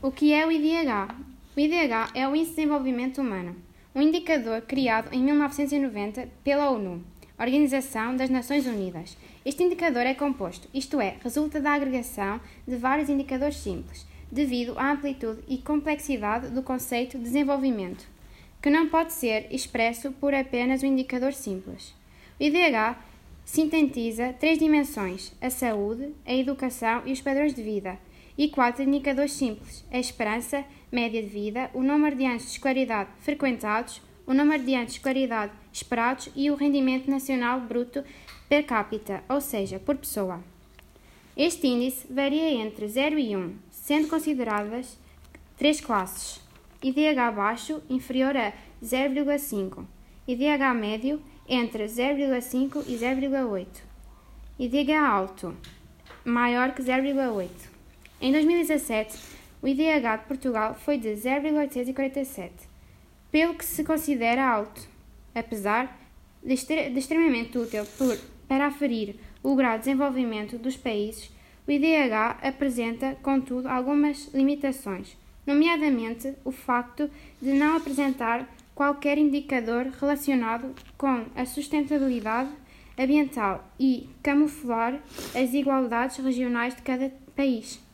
O que é o IDH? O IDH é o Índice de Desenvolvimento Humano, um indicador criado em 1990 pela ONU, Organização das Nações Unidas. Este indicador é composto, isto é, resulta da agregação de vários indicadores simples, devido à amplitude e complexidade do conceito de desenvolvimento, que não pode ser expresso por apenas um indicador simples. O IDH sintetiza três dimensões: a saúde, a educação e os padrões de vida e quatro indicadores simples: a esperança média de vida, o número de anos de escolaridade frequentados, o número de anos de escolaridade esperados e o rendimento nacional bruto per capita, ou seja, por pessoa. Este índice varia entre 0 e 1, sendo consideradas três classes: IDH baixo inferior a 0,5, IDH médio entre 0,5 e 0,8, IDH alto maior que 0,8. Em 2017, o IDH de Portugal foi de 0,847, pelo que se considera alto, apesar de, extremamente útil por, para aferir o grau de desenvolvimento dos países, o IDH apresenta, contudo, algumas limitações, nomeadamente o facto de não apresentar qualquer indicador relacionado com a sustentabilidade ambiental e camuflar as desigualdades regionais de cada país.